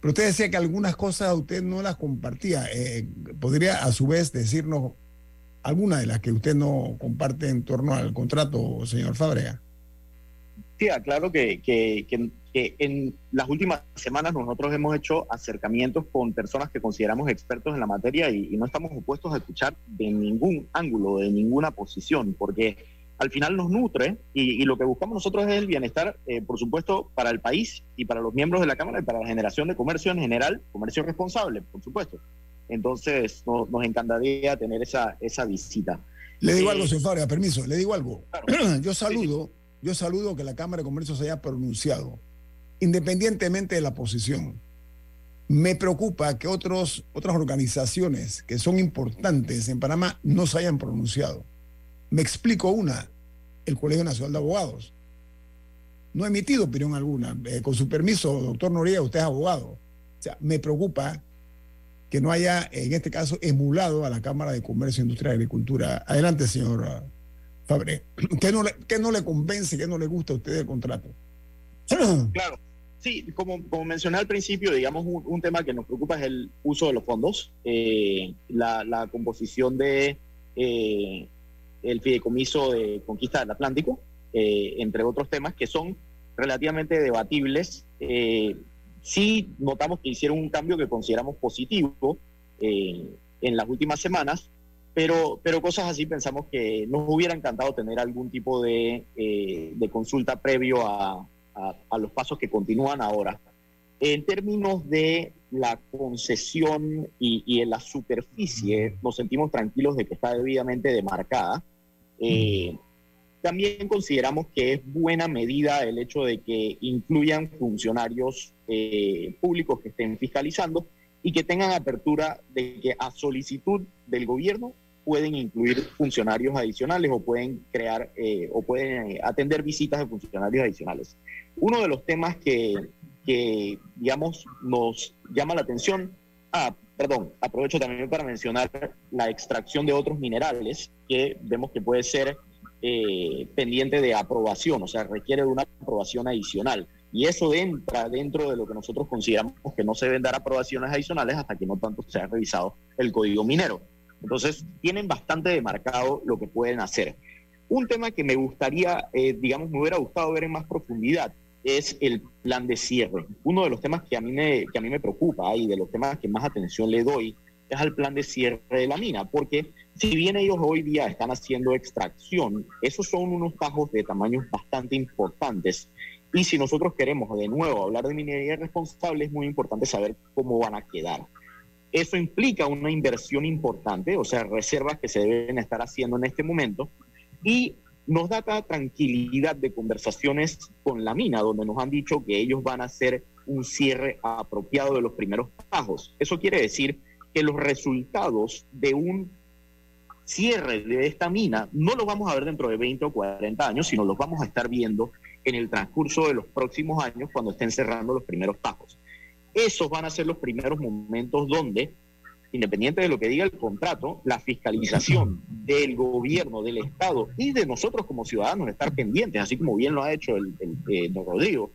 [SPEAKER 1] Pero usted decía que algunas cosas usted no las compartía. Eh, ¿Podría a su vez decirnos alguna de las que usted no comparte en torno al contrato, señor Fábrega.
[SPEAKER 8] Sí, claro que, en las últimas semanas nosotros hemos hecho acercamientos con personas que consideramos expertos en la materia y, no estamos opuestos a escuchar de ningún ángulo, de ninguna posición, porque al final nos nutre y, lo que buscamos nosotros es el bienestar, eh, por supuesto, para el país y para los miembros de la Cámara y para la generación de comercio en general, comercio responsable, por supuesto. Entonces, nos encantaría tener esa, esa visita.
[SPEAKER 1] Le digo algo, eh, señor Fábrega, permiso, le digo algo. Yo saludo, yo saludo que la Cámara de Comercio se haya pronunciado, independientemente de la posición. Me preocupa que otros, otras organizaciones que son importantes en Panamá no se hayan pronunciado. Me explico una, el Colegio Nacional de Abogados. No ha emitido opinión alguna. Eh, con su permiso, doctor Noriega, usted es abogado. O sea, me preocupa que no haya, en este caso, emulado a la Cámara de Comercio, Industria y Agricultura. Adelante, señor Fabre. ¿Qué no le, qué no le convence, qué no le gusta a usted el contrato?
[SPEAKER 8] Claro. Sí, como, como mencioné al principio, digamos, un, tema que nos preocupa es el uso de los fondos, eh, la, composición de eh, el fideicomiso de conquista del Atlántico, eh, entre otros temas que son relativamente debatibles. Sí notamos que hicieron un cambio que consideramos positivo en las últimas semanas, pero, pero cosas así pensamos que nos hubiera encantado tener algún tipo de, de consulta previo a, a, los pasos que continúan ahora. En términos de la concesión y, y en la superficie, nos sentimos tranquilos de que está debidamente demarcada. Eh, también consideramos que es buena medida el hecho de que incluyan funcionarios eh, públicos que estén fiscalizando y que tengan apertura de que a solicitud del gobierno pueden incluir funcionarios adicionales o pueden crear eh, o pueden atender visitas de funcionarios adicionales. Uno de los temas que, que, digamos, nos llama la atención, ah, perdón, aprovecho también para mencionar la extracción de otros minerales que vemos que puede ser eh, pendiente de aprobación, o sea, requiere de una aprobación adicional. Y eso entra dentro de lo que nosotros consideramos que no se deben dar aprobaciones adicionales hasta que no tanto se haya revisado el código minero. Entonces, tienen bastante demarcado lo que pueden hacer. Un tema que me gustaría, eh, digamos, me hubiera gustado ver en más profundidad es el plan de cierre. Uno de los temas que a mí me, que a mí me preocupa y de los temas que más atención le doy es al plan de cierre de la mina, porque si bien ellos hoy día están haciendo extracción, esos son unos bajos de tamaños bastante importantes. Y si nosotros queremos de nuevo hablar de minería responsable, es muy importante saber cómo van a quedar. Eso implica una inversión importante, o sea, reservas que se deben estar haciendo en este momento. Y nos da tranquilidad de conversaciones con la mina, donde nos han dicho que ellos van a hacer un cierre apropiado de los primeros bajos. Eso quiere decir que los resultados de un cierre de esta mina no los vamos a ver dentro de 20 o 40 años, sino los vamos a estar viendo en el transcurso de los próximos años cuando estén cerrando los primeros bajos. Esos van a ser los primeros momentos donde independiente de lo que diga el contrato, la fiscalización del gobierno, del Estado y de nosotros como ciudadanos estar pendientes, así como bien lo ha hecho el, el, don Rodrigo,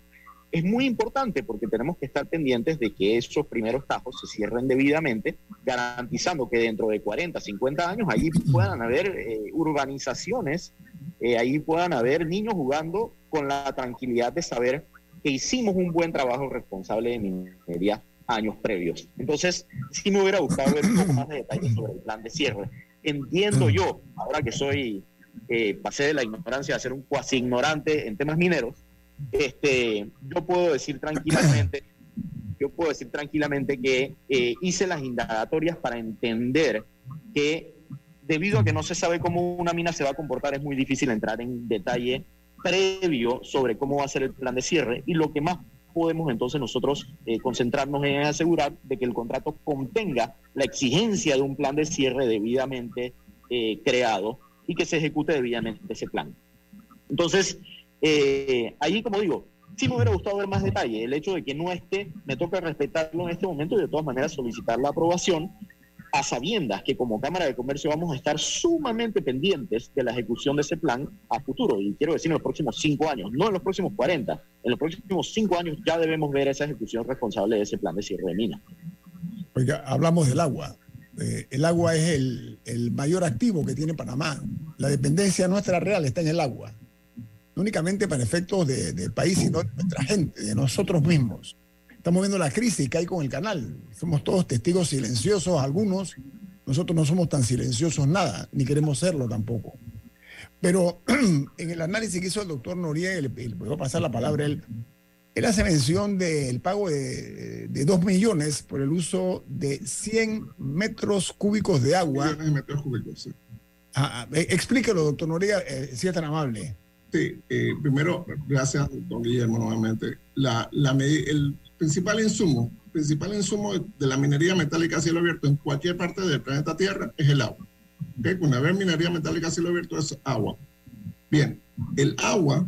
[SPEAKER 8] es muy importante porque tenemos que estar pendientes de que esos primeros tajos se cierren debidamente, garantizando que dentro de 40, 50 años allí puedan haber eh, urbanizaciones, eh, ahí puedan haber niños jugando con la tranquilidad de saber que hicimos un buen trabajo responsable de minería años previos. Entonces, sí me hubiera gustado ver un poco más de detalles sobre el plan de cierre. Entiendo yo, ahora que soy, eh, pasé de la ignorancia a ser un cuasi ignorante en temas mineros, este, yo puedo decir tranquilamente, yo puedo decir tranquilamente que eh, hice las indagatorias para entender que debido a que no se sabe cómo una mina se va a comportar, es muy difícil entrar en detalle previo sobre cómo va a ser el plan de cierre y lo que más podemos entonces nosotros eh, concentrarnos en asegurar de que el contrato contenga la exigencia de un plan de cierre debidamente eh, creado y que se ejecute debidamente ese plan. Entonces, eh, ahí, como digo, sí me hubiera gustado ver más detalle. El hecho de que no esté, me toca respetarlo en este momento y de todas maneras solicitar la aprobación a sabiendas que como Cámara de Comercio vamos a estar sumamente pendientes de la ejecución de ese plan a futuro, y quiero decir en los próximos cinco años, no en los próximos 40, en los próximos cinco años ya debemos ver esa ejecución responsable de ese plan de cierre de mina.
[SPEAKER 1] Oiga, hablamos del agua. Eh, el agua es el, mayor activo que tiene Panamá. La dependencia nuestra real está en el agua. No únicamente para efectos del de país, sino de nuestra gente, de nosotros mismos. Estamos viendo la crisis que hay con el canal. Somos todos testigos silenciosos, algunos. Nosotros no somos tan silenciosos nada, ni queremos serlo tampoco. Pero en el análisis que hizo el doctor Noriega, le, voy a pasar la palabra a él, él hace mención del pago de, de 2 millones por el uso de 100 metros cúbicos de agua.
[SPEAKER 3] metros cúbicos, sí.
[SPEAKER 1] Ah, ah, eh, explíquelo, doctor Noriega, eh, si es tan amable.
[SPEAKER 3] Sí, eh, primero, gracias, don Guillermo, nuevamente. La, la, el, principal insumo, principal insumo de la minería metálica a cielo abierto en cualquier parte del planeta Tierra es el agua. Una vez minería metálica a cielo abierto es agua. Bien, el agua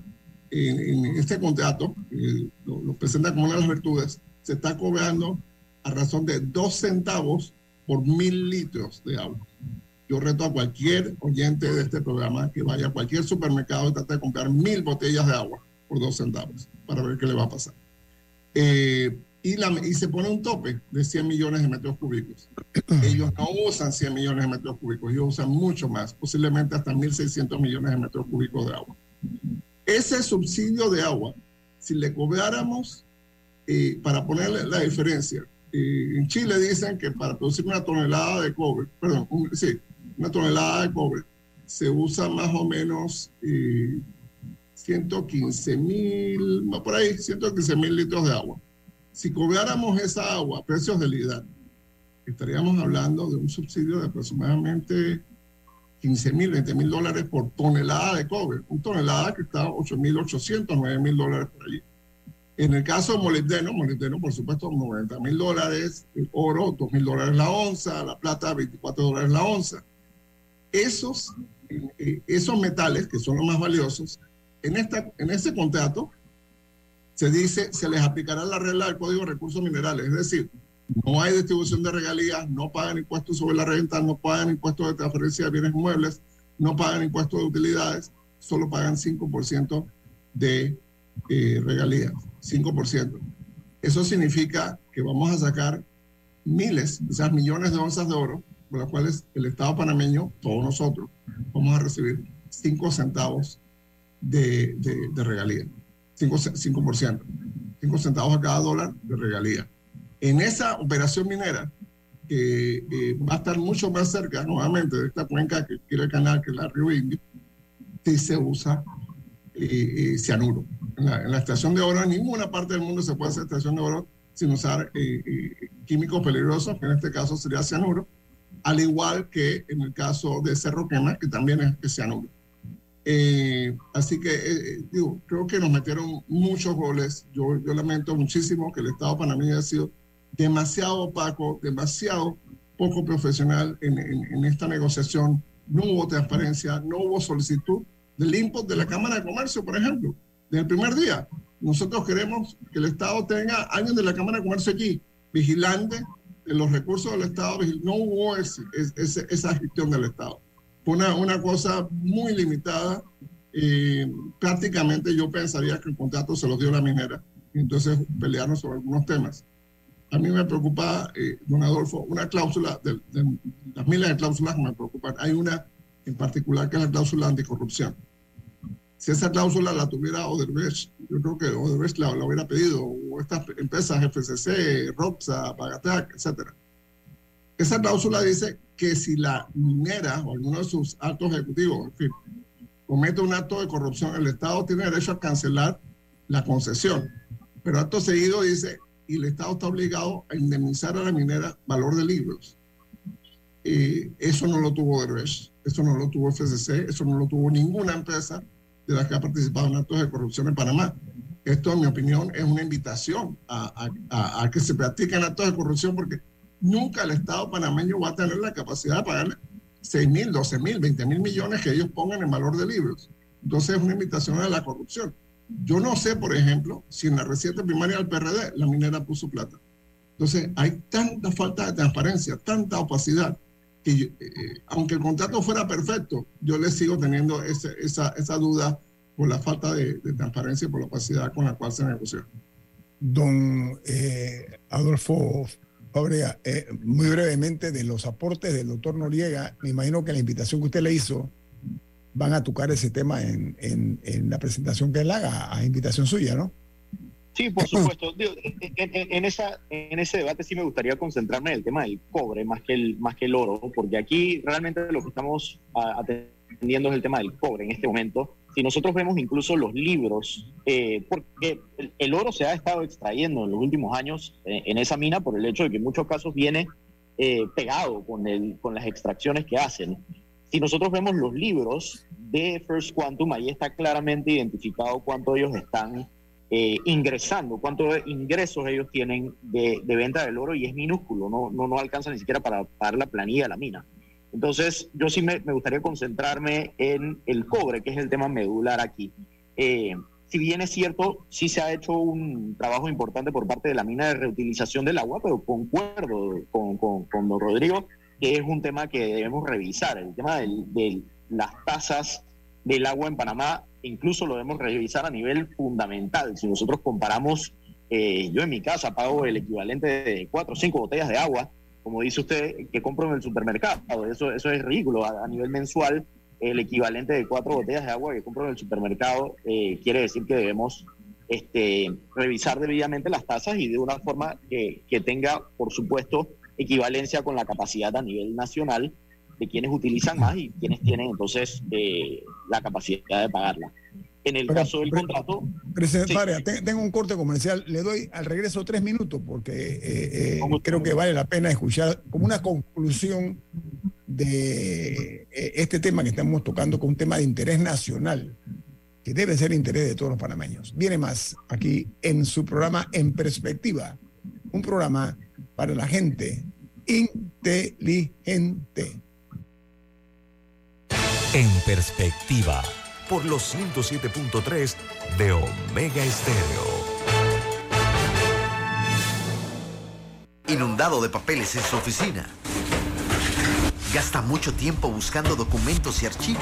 [SPEAKER 3] en, este contrato, eh, lo, presenta como una de las virtudes, se está cobrando a razón de dos centavos por mil litros de agua. Yo reto a cualquier oyente de este programa que vaya a cualquier supermercado y trate de comprar mil botellas de agua por dos centavos para ver qué le va a pasar. Eh, y, la, y se pone un tope de 100 millones de metros cúbicos. Ellos no usan 100 millones de metros cúbicos, ellos usan mucho más, posiblemente hasta 1.600 millones de metros cúbicos de agua. Ese subsidio de agua, si le cobráramos, eh, para ponerle la diferencia, eh, en Chile dicen que para producir una tonelada de cobre, perdón, sí, una tonelada de cobre, se usa más o menos 115 eh, mil, por ahí, 115 mil litros de agua. Si cobráramos esa agua a precios de LIDAR, estaríamos hablando de un subsidio de aproximadamente 15 mil, 20 mil dólares por tonelada de cobre. Una tonelada que está 8 mil 800, 9 mil dólares por allí. En el caso de molibdeno, molibdeno por supuesto 90 mil dólares, el oro 2 mil dólares la onza, la plata 24 dólares la onza. Esos, eh, esos metales, que son los más valiosos, en, esta, en este contrato se dice, se les aplicará la regla del Código de Recursos Minerales, es decir, no hay distribución de regalías, no pagan impuestos sobre la renta, no pagan impuestos de transferencia de bienes muebles, no pagan impuestos de utilidades, solo pagan 5% de eh, regalías, 5%. Eso significa que vamos a sacar miles, quizás millones de onzas de oro, por las cuales el Estado panameño, todos nosotros, vamos a recibir 5 centavos de, de, de regalía, 5%, 5%, 5 centavos a cada dólar de regalía. En esa operación minera, que va a estar mucho más cerca nuevamente de esta cuenca que quiere el canal, que es la Río Indio, si se usa eh, eh, cianuro. En la, en la, estación de oro, en ninguna parte del mundo se puede hacer estación de oro sin usar eh, químicos peligrosos, que en este caso sería cianuro, al igual que en el caso de Cerro Quema, que también es, cianuro. así que digo, creo que nos metieron muchos goles. Yo, lamento muchísimo que el Estado panameño haya sido demasiado opaco, demasiado poco profesional en, en, esta negociación. No hubo transparencia, no hubo solicitud del input de la Cámara de Comercio, por ejemplo, del primer día. Nosotros queremos que el Estado tenga alguien de la Cámara de Comercio allí, vigilante los recursos del Estado. No hubo ese, esa gestión del Estado. Fue una, una cosa muy limitada. Eh, prácticamente yo pensaría que el contrato se lo dio la minera. Y entonces pelearon sobre algunos temas a mí me preocupa, eh, don Adolfo, una cláusula, de, las miles de cláusulas que me preocupan. Hay una en particular que es la cláusula anticorrupción. Si esa cláusula la tuviera Odebrecht, yo creo que Odebrecht la, hubiera pedido, o estas empresas FCC, Roxa, Pagatac, etc. Esa cláusula dice que si la minera o alguno de sus actos ejecutivos, en fin, comete un acto de corrupción, el Estado tiene derecho a cancelar la concesión. Pero acto seguido dice y el Estado está obligado a indemnizar a la minera valor de libros. Eh, eso no lo tuvo Derbez, eso no lo tuvo FCC, eso no lo tuvo ninguna empresa de las que ha participado en actos de corrupción en Panamá. Esto, en mi opinión, es una invitación a, a, a que se practiquen actos de corrupción porque nunca el Estado panameño va a tener la capacidad de pagarle 6 mil, 12 mil, 20 mil millones que ellos pongan en valor de libros. Entonces es una invitación a la corrupción. Yo no sé, por ejemplo, si en la reciente primaria del PRD la minera puso plata. Entonces, hay tanta falta de transparencia, tanta opacidad, que eh, aunque el contrato fuera perfecto, yo le sigo teniendo esa, esa duda por la falta de, transparencia y por la opacidad con la cual se negoció.
[SPEAKER 1] Don eh, Adolfo Fabrea, eh, muy brevemente de los aportes del doctor Noriega, me imagino que la invitación que usted le hizo van a tocar ese tema en, en, la presentación que él haga, a invitación suya, ¿no?
[SPEAKER 8] Sí, por supuesto. en, esa, en ese debate sí me gustaría concentrarme en el tema del cobre más que el, más que el oro, porque aquí realmente lo que estamos atendiendo es el tema del cobre en este momento. Si nosotros vemos incluso los libros, eh, porque el, oro se ha estado extrayendo en los últimos años eh, en esa mina por el hecho de que en muchos casos viene eh, pegado con, el, con las extracciones que hacen. Si nosotros vemos los libros de First Quantum, ahí está claramente identificado cuánto ellos están eh, ingresando, cuántos ingresos ellos tienen de, venta del oro y es minúsculo, no, no, no alcanza ni siquiera para pagar la planilla de la mina. Entonces, yo sí me, gustaría concentrarme en el cobre, que es el tema medular aquí. Eh, si bien es cierto, sí se ha hecho un trabajo importante por parte de la mina de reutilización del agua, pero concuerdo con, con, con don Rodrigo que es un tema que debemos revisar. El tema de las tasas del agua en Panamá, incluso lo debemos revisar a nivel fundamental. Si nosotros comparamos, eh, yo en mi casa pago el equivalente de cuatro o cinco botellas de agua, como dice usted, que compro en el supermercado. Eso, eso es ridículo. A, nivel mensual, el equivalente de cuatro botellas de agua que compro en el supermercado eh, quiere decir que debemos este, revisar debidamente las tasas y de una forma que, que tenga, por supuesto, equivalencia con la capacidad a nivel nacional de quienes utilizan más y quienes tienen entonces eh, la capacidad de pagarla. En el caso del contrato...
[SPEAKER 1] Presidente tengo un corte comercial. Le doy al regreso tres minutos porque eh, eh, creo que vale la pena escuchar como una conclusión de este tema que estamos tocando con un tema de interés nacional, que debe ser interés de todos los panameños. Viene más aquí en su programa En Perspectiva, un programa para la gente inteligente.
[SPEAKER 6] En perspectiva, por los 107.3 de Omega Estéreo.
[SPEAKER 10] Inundado de papeles en su oficina. Gasta mucho tiempo buscando documentos y archivos.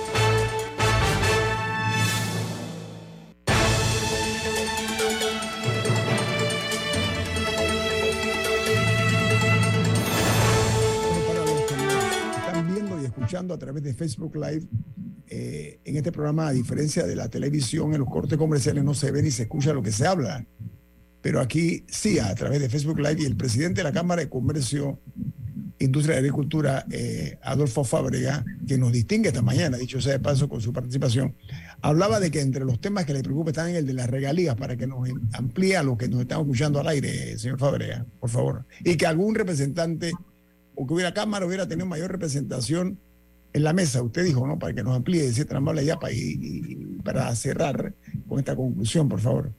[SPEAKER 1] A través de Facebook Live. Eh, en este programa, a diferencia de la televisión, en los cortes comerciales no se ve ni se escucha lo que se habla. Pero aquí sí, a través de Facebook Live y el presidente de la Cámara de Comercio, Industria y Agricultura, eh, Adolfo Fábrega, que nos distingue esta mañana, dicho sea de paso con su participación, hablaba de que entre los temas que le preocupa están el de las regalías, para que nos amplíe a lo que nos están escuchando al aire, señor Fábrega, por favor. Y que algún representante o que hubiera Cámara hubiera tenido mayor representación en la mesa. Usted dijo, ¿no? Para que nos amplíe, decir tan amable ya para, y, para cerrar con esta conclusión, por favor.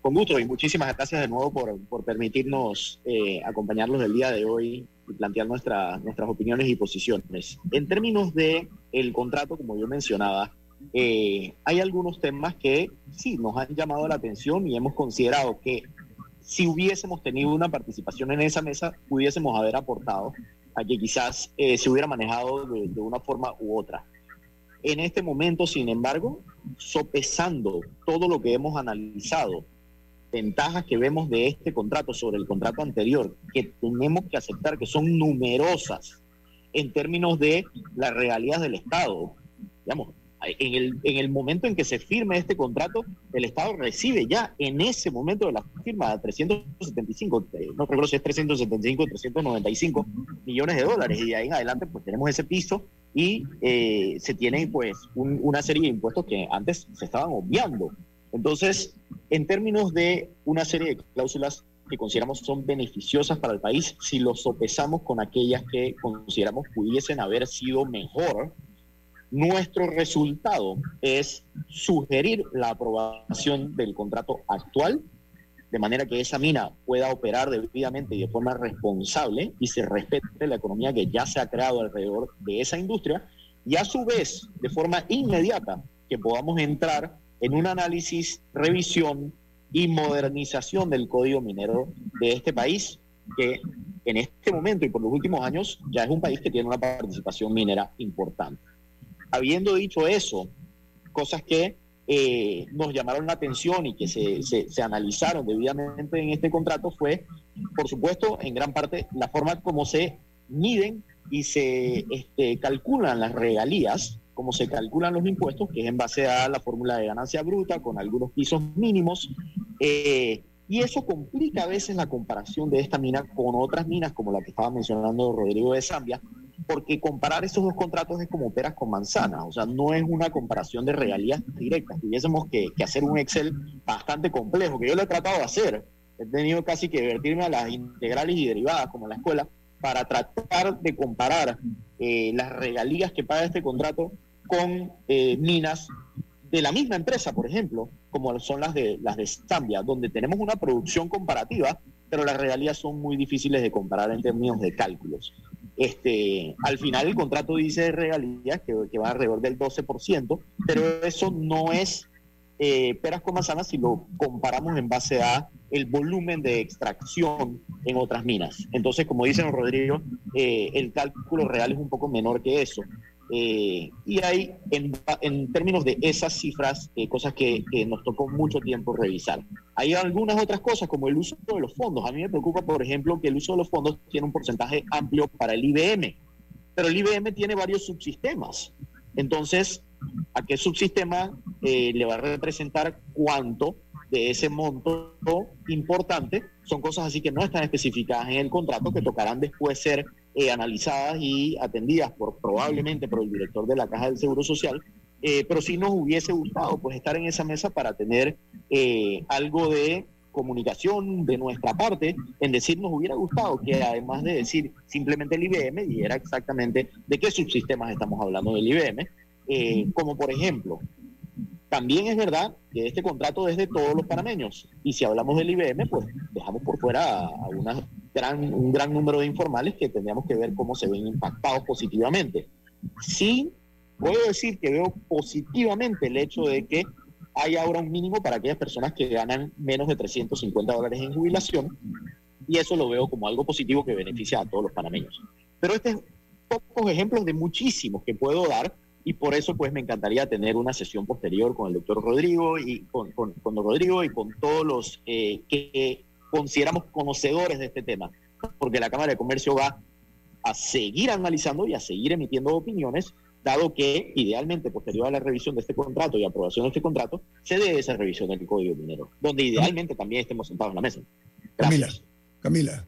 [SPEAKER 8] Con gusto y muchísimas gracias de nuevo por, por permitirnos eh, acompañarlos el día de hoy y plantear nuestra, nuestras opiniones y posiciones. En términos de el contrato, como yo mencionaba, eh, hay algunos temas que sí nos han llamado la atención y hemos considerado que si hubiésemos tenido una participación en esa mesa, pudiésemos haber aportado a quizás eh, se hubiera manejado de, una forma u otra. En este momento, sin embargo, sopesando todo lo que hemos analizado, ventajas que vemos de este contrato sobre el contrato anterior, que tenemos que aceptar que son numerosas en términos de las realidades del Estado. Digamos, en el, en el momento en que se firme este contrato, el Estado recibe ya en ese momento de la firma 375, eh, no recuerdo si es 375 o 395 millones de dólares y de ahí en adelante pues tenemos ese piso y eh, se tienen pues una serie de impuestos que antes se estaban obviando. Entonces, en términos de una serie de cláusulas que consideramos son beneficiosas para el país, si lo sopesamos con aquellas que consideramos pudiesen haber sido mejor, nuestro resultado es sugerir la aprobación del contrato actual de manera que esa mina pueda operar debidamente y de forma responsable y se respete la economía que ya se ha creado alrededor de esa industria y a su vez, de forma inmediata, que podamos entrar en un análisis, revisión y modernización del código minero de este país, que en este momento y por los últimos años ya es un país que tiene una participación minera importante. Habiendo dicho eso, cosas que eh, nos llamaron la atención y que se, se, analizaron debidamente en este contrato fue, por supuesto, en gran parte la forma como se miden y se este, calculan las regalías, como se calculan los impuestos, que es en base a la fórmula de ganancia bruta con algunos pisos mínimos. Eh, y eso complica a veces la comparación de esta mina con otras minas, como la que estaba mencionando Rodrigo de Zambia, porque comparar esos dos contratos es como peras con manzanas, o sea, no es una comparación de regalías directas. Tuviésemos que, hacer un Excel bastante complejo, que yo lo he tratado de hacer. He tenido casi que divertirme a las integrales y derivadas, como en la escuela, para tratar de comparar eh, las regalías que paga este contrato con eh, minas de la misma empresa, por ejemplo, como son las de las de Zambia, donde tenemos una producción comparativa, pero las regalías son muy difíciles de comparar en términos de cálculos. Este, al final el contrato dice regalías que, que va alrededor del 12%, pero eso no es eh, peras con manzanas si lo comparamos en base a el volumen de extracción en otras minas. Entonces, como dice Rodrigo, eh, el cálculo real es un poco menor que eso. Eh, y hay, en, términos de esas cifras, eh, cosas que, nos tocó mucho tiempo revisar. Hay algunas otras cosas, como el uso de los fondos. A mí me preocupa, por ejemplo, que el uso de los fondos tiene un porcentaje amplio para el IBM, pero el IBM tiene varios subsistemas. Entonces, ¿a qué subsistema eh, le va a representar cuánto de ese monto importante? Son cosas así que no están especificadas en el contrato, que tocarán después ser eh, analizadas y atendidas por probablemente por el director de la Caja del Seguro Social, eh, pero sí nos hubiese gustado pues estar en esa mesa para tener eh, algo de comunicación de nuestra parte, en decir nos hubiera gustado que además de decir simplemente el IBM, dijera exactamente de qué subsistemas estamos hablando del IBM, como por ejemplo, también es verdad que este contrato es de todos los panameños. Y si hablamos del IBM, pues dejamos por fuera a, una gran, un gran número de informales que tendríamos que ver cómo se ven impactados positivamente. Sí, puedo decir que veo positivamente el hecho de que hay ahora un mínimo para aquellas personas que ganan menos de 350 dólares en jubilación. Y eso lo veo como algo positivo que beneficia a todos los panameños. Pero este es pocos ejemplos de muchísimos que puedo dar y por eso pues me encantaría tener una sesión posterior con el doctor Rodrigo y con, con, Rodrigo y con todos los eh, que consideramos conocedores de este tema, porque la Cámara de Comercio va a seguir analizando y a seguir emitiendo opiniones, dado que idealmente posterior a la revisión de este contrato y aprobación de este contrato, se dé esa revisión del Código Minero, donde idealmente también estemos sentados en la mesa.
[SPEAKER 1] Camila, Camila.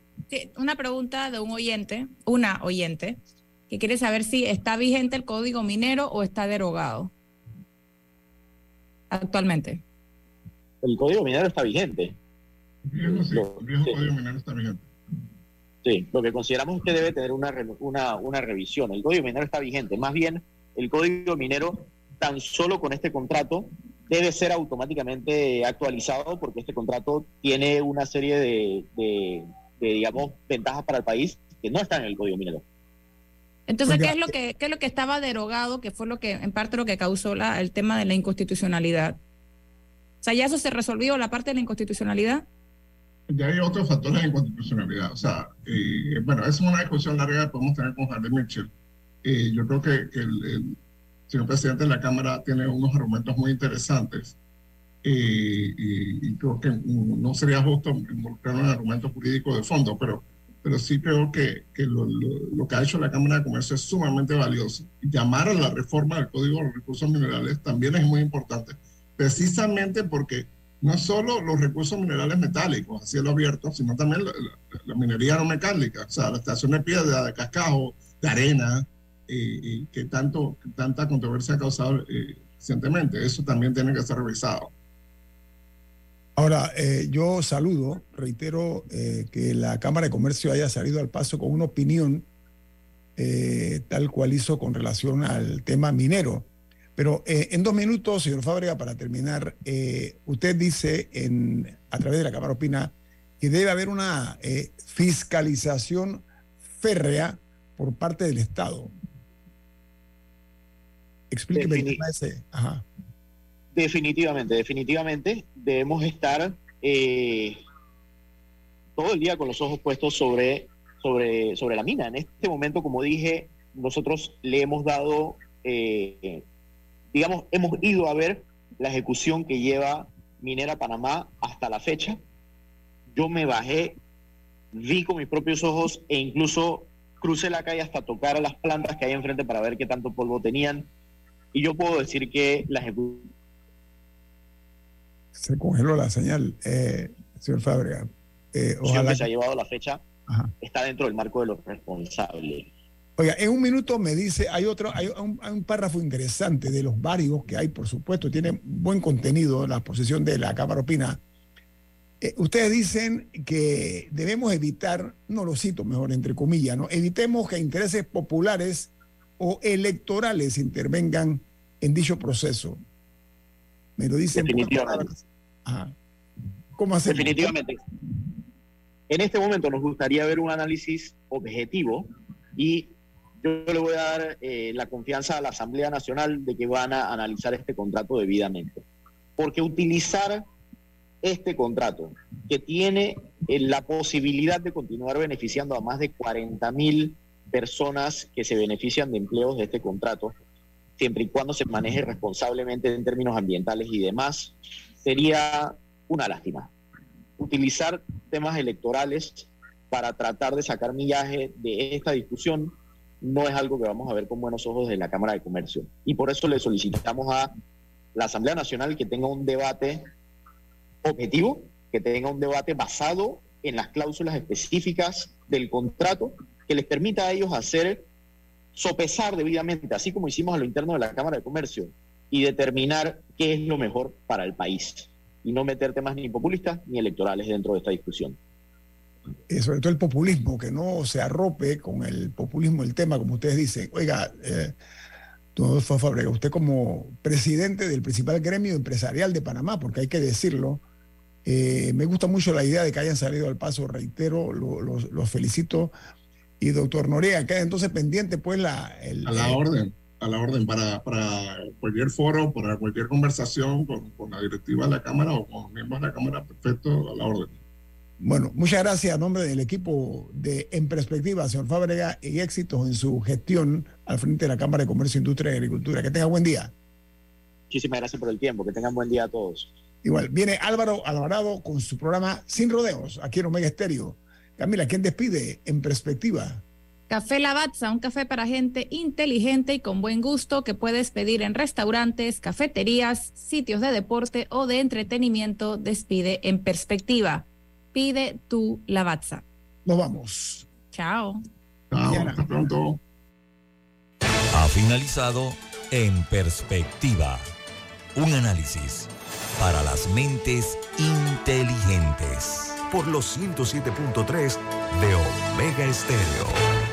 [SPEAKER 2] una pregunta de un oyente, una oyente que quiere saber si está vigente el código minero o está derogado actualmente.
[SPEAKER 8] El código minero está vigente.
[SPEAKER 3] El viejo código minero está vigente.
[SPEAKER 8] Sí, lo que consideramos es que debe tener una, una, una revisión. El código minero está vigente. Más bien, el código minero, tan solo con este contrato, debe ser automáticamente actualizado porque este contrato tiene una serie de, de digamos, ventajas para el país que no están en el código minero.
[SPEAKER 2] Entonces, ¿qué es, lo que, es lo que estaba derogado, que fue lo que, en parte, lo que causó la, el tema de la inconstitucionalidad? O sea, ¿ya eso se resolvió, la parte de la inconstitucionalidad?
[SPEAKER 3] Ya hay otros factores de inconstitucionalidad. O sea, eh, bueno, es una discusión larga que podemos tener con Javier Mitchell. Eh, yo creo que, el, señor presidente de la Cámara tiene unos argumentos muy interesantes. Eh, y, y, creo que no sería justo involucrar un argumento jurídico de fondo, pero pero sí creo que, que lo, lo, que ha hecho la Cámara de Comercio es sumamente valioso. Llamar a la reforma del Código de los Recursos Minerales también es muy importante, precisamente porque no solo los recursos minerales metálicos a cielo abierto, sino también la, minería no metálica, o sea, la estación de piedra, de cascajo, de arena, que tanto, tanta controversia ha causado eh, recientemente. Eso también tiene que ser revisado.
[SPEAKER 1] Ahora, eh, yo saludo, reitero eh, que la Cámara de Comercio haya salido al paso con una opinión tal cual hizo con relación al tema minero. Pero eh, en dos minutos, señor Fábrega, para terminar, eh, usted dice en, a través de la Cámara Opina que debe haber una eh, fiscalización férrea por parte del Estado. Explíqueme el tema ese. Ajá.
[SPEAKER 8] Definitivamente, definitivamente debemos estar todo el día con los ojos puestos sobre, sobre, sobre la mina. En este momento, como dije, nosotros le hemos dado digamos, hemos ido a ver la ejecución que lleva Minera Panamá hasta la fecha. Yo me bajé, vi con mis propios ojos e incluso crucé la calle hasta tocar a las plantas que hay enfrente para ver qué tanto polvo tenían. Y yo puedo decir que la ejecución...
[SPEAKER 1] Se congeló la señal, eh, señor Fábrega.
[SPEAKER 8] Eh, ojalá que se ha llevado la fecha está dentro del marco de los responsables.
[SPEAKER 1] Oiga, en un minuto me dice, hay otro, hay un, párrafo interesante de los varios que hay, por supuesto, tiene buen contenido la posición de la Cámara Opina. Eh, ustedes dicen que debemos evitar, no lo cito mejor entre comillas, ¿no? Evitemos que intereses populares o electorales intervengan en dicho proceso. Me lo dicen.
[SPEAKER 8] Definitivamente. ¿Cómo hacemos? Definitivamente. En este momento nos gustaría ver un análisis objetivo y yo le voy a dar eh, la confianza a la Asamblea Nacional de que van a analizar este contrato debidamente. Porque utilizar este contrato, que tiene eh, la posibilidad de continuar beneficiando a más de 40 mil personas que se benefician de empleos de este contrato, siempre y cuando se maneje responsablemente en términos ambientales y demás, sería una lástima. Utilizar temas electorales para tratar de sacar millaje de esta discusión no es algo que vamos a ver con buenos ojos de la Cámara de Comercio. Y por eso le solicitamos a la Asamblea Nacional que tenga un debate objetivo, que tenga un debate basado en las cláusulas específicas del contrato, que les permita a ellos hacer sopesar debidamente, así como hicimos a lo interno de la Cámara de Comercio, y determinar qué es lo mejor para el país, y no meter temas ni populistas ni electorales dentro de esta discusión.
[SPEAKER 1] Eh, sobre todo el populismo, que no se arrope con el populismo el tema, como ustedes dicen. Oiga, eh, Rodolfo Fabrega, usted como presidente del principal gremio empresarial de Panamá, porque hay que decirlo, eh, me gusta mucho la idea de que hayan salido al paso, reitero, los felicito. Y doctor Noriega, queda entonces pendiente pues la...
[SPEAKER 3] a la orden, a la orden para, para cualquier foro, para cualquier conversación con, con la directiva de la Cámara o con miembros de la Cámara, perfecto, a la orden.
[SPEAKER 1] Bueno, muchas gracias a nombre del equipo de En Perspectiva, señor Fábrega, y éxitos en su gestión al frente de la Cámara de Comercio, Industria y Agricultura. Que tenga buen día.
[SPEAKER 8] Muchísimas gracias por el tiempo. Que tengan buen día a todos.
[SPEAKER 1] Igual, viene Álvaro Alvarado con su programa Sin Rodeos, aquí en Omega Estéreo. Camila, ¿quién despide En Perspectiva?
[SPEAKER 2] Café Lavazza, un café para gente inteligente y con buen gusto que puedes pedir en restaurantes, cafeterías, sitios de deporte o de entretenimiento. Despide en perspectiva pide tu lavazza.
[SPEAKER 1] Nos vamos.
[SPEAKER 2] Chao.
[SPEAKER 3] hasta pronto.
[SPEAKER 6] Ha finalizado En Perspectiva. Un análisis para las mentes inteligentes.
[SPEAKER 7] Por los 107.3 de Omega Estéreo.